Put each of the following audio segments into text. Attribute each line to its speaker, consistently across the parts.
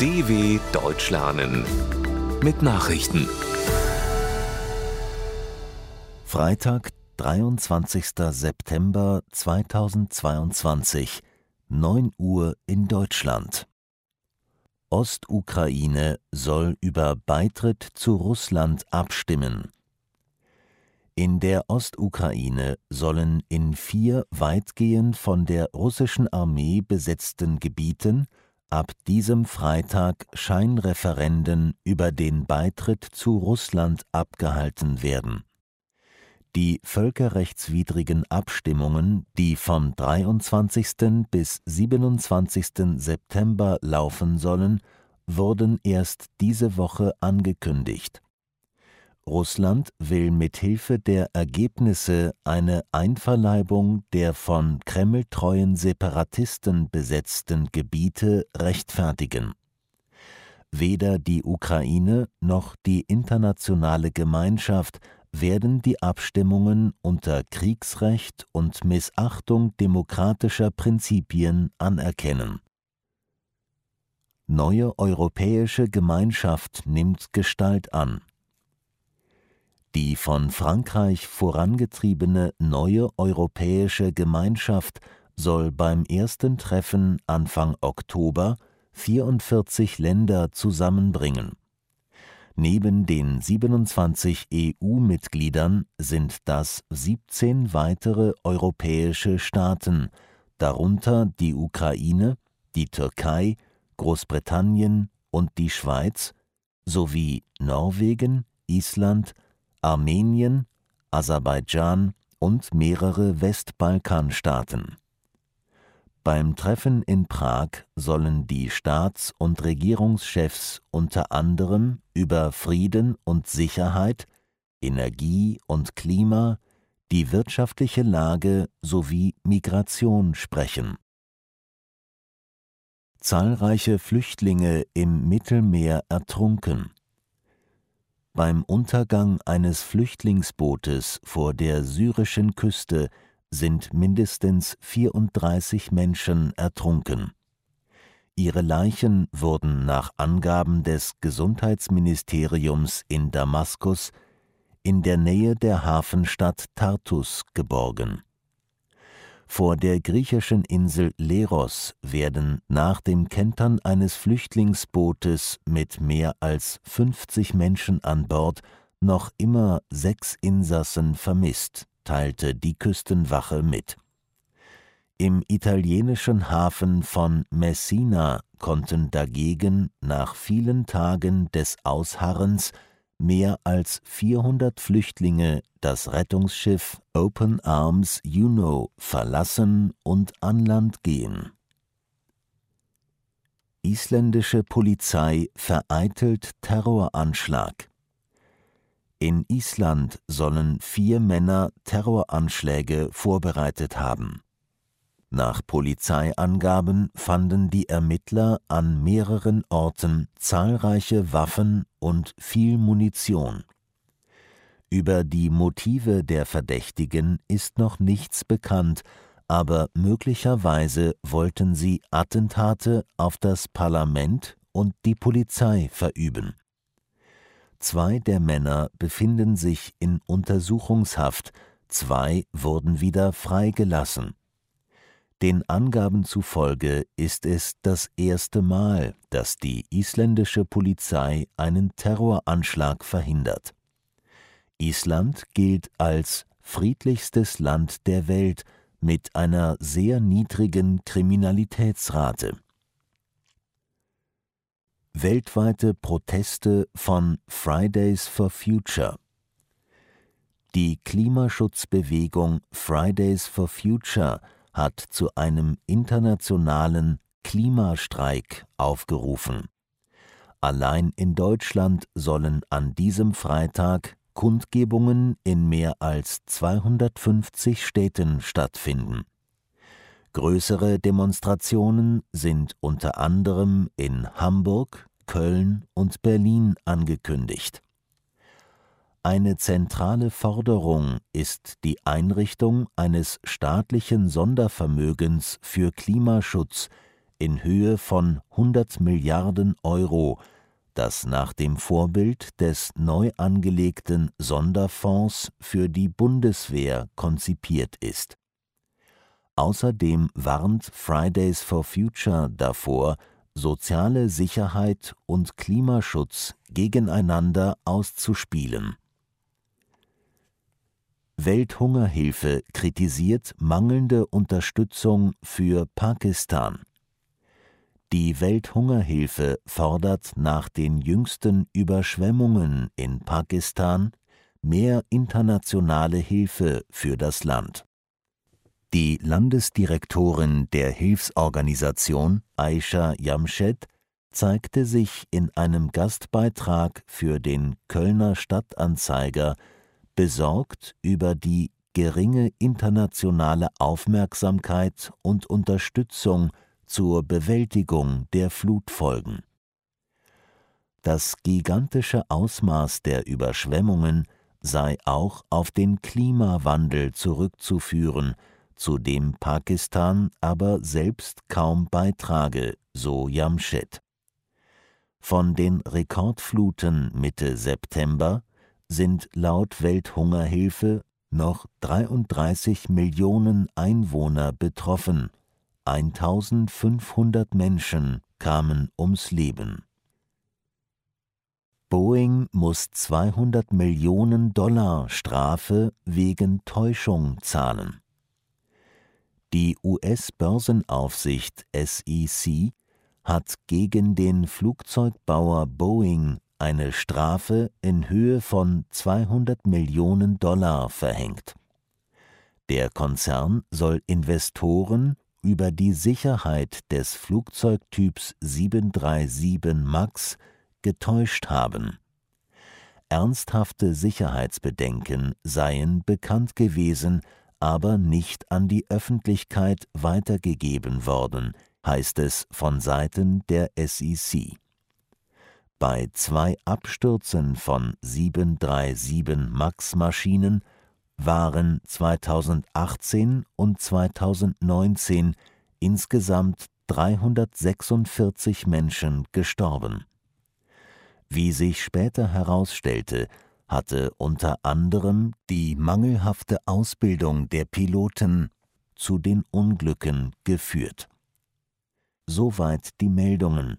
Speaker 1: DW Deutsch lernen mit Nachrichten.
Speaker 2: Freitag, 23. September 2022, 9 Uhr in Deutschland. Ostukraine soll über Beitritt zu Russland abstimmen. In der Ostukraine sollen in vier weitgehend von der russischen Armee besetzten Gebieten ab diesem Freitag Scheinreferenden über den Beitritt zu Russland abgehalten werden. Die völkerrechtswidrigen Abstimmungen, die vom 23. bis 27. September laufen sollen, wurden erst diese Woche angekündigt. Russland will mit Hilfe der Ergebnisse eine Einverleibung der von kremltreuen Separatisten besetzten Gebiete rechtfertigen. Weder die Ukraine noch die internationale Gemeinschaft werden die Abstimmungen unter Kriegsrecht und Missachtung demokratischer Prinzipien anerkennen. Neue europäische Gemeinschaft nimmt Gestalt an. Die von Frankreich vorangetriebene neue europäische Gemeinschaft soll beim ersten Treffen Anfang Oktober 44 Länder zusammenbringen. Neben den 27 EU-Mitgliedern sind das 17 weitere europäische Staaten, darunter die Ukraine, die Türkei, Großbritannien und die Schweiz sowie Norwegen, Island, Armenien, Aserbaidschan und mehrere Westbalkanstaaten. Beim Treffen in Prag sollen die Staats- und Regierungschefs unter anderem über Frieden und Sicherheit, Energie und Klima, die wirtschaftliche Lage sowie Migration sprechen. Zahlreiche Flüchtlinge im Mittelmeer ertrunken. Beim Untergang eines Flüchtlingsbootes vor der syrischen Küste sind mindestens 34 Menschen ertrunken. Ihre Leichen wurden nach Angaben des Gesundheitsministeriums in Damaskus in der Nähe der Hafenstadt Tartus geborgen vor der griechischen Insel Leros werden nach dem Kentern eines Flüchtlingsbootes mit mehr als 50 Menschen an Bord noch immer sechs Insassen vermisst, teilte die Küstenwache mit. Im italienischen Hafen von Messina konnten dagegen nach vielen Tagen des Ausharrens mehr als 400 Flüchtlinge das Rettungsschiff Open Arms Juno verlassen und an Land gehen. Isländische Polizei vereitelt Terroranschlag. In Island sollen vier Männer Terroranschläge vorbereitet haben. Nach Polizeiangaben fanden die Ermittler an mehreren Orten zahlreiche Waffen und viel Munition. Über die Motive der Verdächtigen ist noch nichts bekannt, aber möglicherweise wollten sie Attentate auf das Parlament und die Polizei verüben. Zwei der Männer befinden sich in Untersuchungshaft, zwei wurden wieder freigelassen. Den Angaben zufolge ist es das erste Mal, dass die isländische Polizei einen Terroranschlag verhindert. Island gilt als friedlichstes Land der Welt mit einer sehr niedrigen Kriminalitätsrate. Weltweite Proteste von Fridays for Future Die Klimaschutzbewegung Fridays for Future hat zu einem internationalen Klimastreik aufgerufen. Allein in Deutschland sollen an diesem Freitag Kundgebungen in mehr als 250 Städten stattfinden. Größere Demonstrationen sind unter anderem in Hamburg, Köln und Berlin angekündigt. Eine zentrale Forderung ist die Einrichtung eines staatlichen Sondervermögens für Klimaschutz in Höhe von 100 Milliarden Euro, das nach dem Vorbild des neu angelegten Sonderfonds für die Bundeswehr konzipiert ist. Außerdem warnt Fridays for Future davor, soziale Sicherheit und Klimaschutz gegeneinander auszuspielen. Welthungerhilfe kritisiert mangelnde Unterstützung für Pakistan. Die Welthungerhilfe fordert nach den jüngsten Überschwemmungen in Pakistan mehr internationale Hilfe für das Land. Die Landesdirektorin der Hilfsorganisation, Aisha Jamshed, zeigte sich in einem Gastbeitrag für den Kölner Stadtanzeiger besorgt über die geringe internationale Aufmerksamkeit und Unterstützung zur Bewältigung der Flutfolgen. Das gigantische Ausmaß der Überschwemmungen sei auch auf den Klimawandel zurückzuführen, zu dem Pakistan aber selbst kaum beitrage, so Jamshed. Von den Rekordfluten Mitte September sind laut Welthungerhilfe noch 33 Millionen Einwohner betroffen, 1500 Menschen kamen ums Leben. Boeing muss 200 Millionen Dollar Strafe wegen Täuschung zahlen. Die US-Börsenaufsicht SEC hat gegen den Flugzeugbauer Boeing eine Strafe in Höhe von 200 Millionen Dollar verhängt. Der Konzern soll Investoren über die Sicherheit des Flugzeugtyps 737 MAX getäuscht haben. Ernsthafte Sicherheitsbedenken seien bekannt gewesen, aber nicht an die Öffentlichkeit weitergegeben worden, heißt es von Seiten der SEC. Bei zwei Abstürzen von 737 MAX-Maschinen waren 2018 und 2019 insgesamt 346 Menschen gestorben. Wie sich später herausstellte, hatte unter anderem die mangelhafte Ausbildung der Piloten zu den Unglücken geführt. Soweit die Meldungen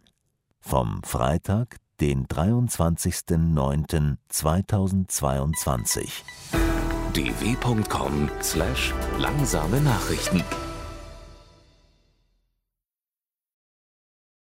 Speaker 2: vom Freitag, den 23.09.2022.
Speaker 1: dw.com/langsame Nachrichten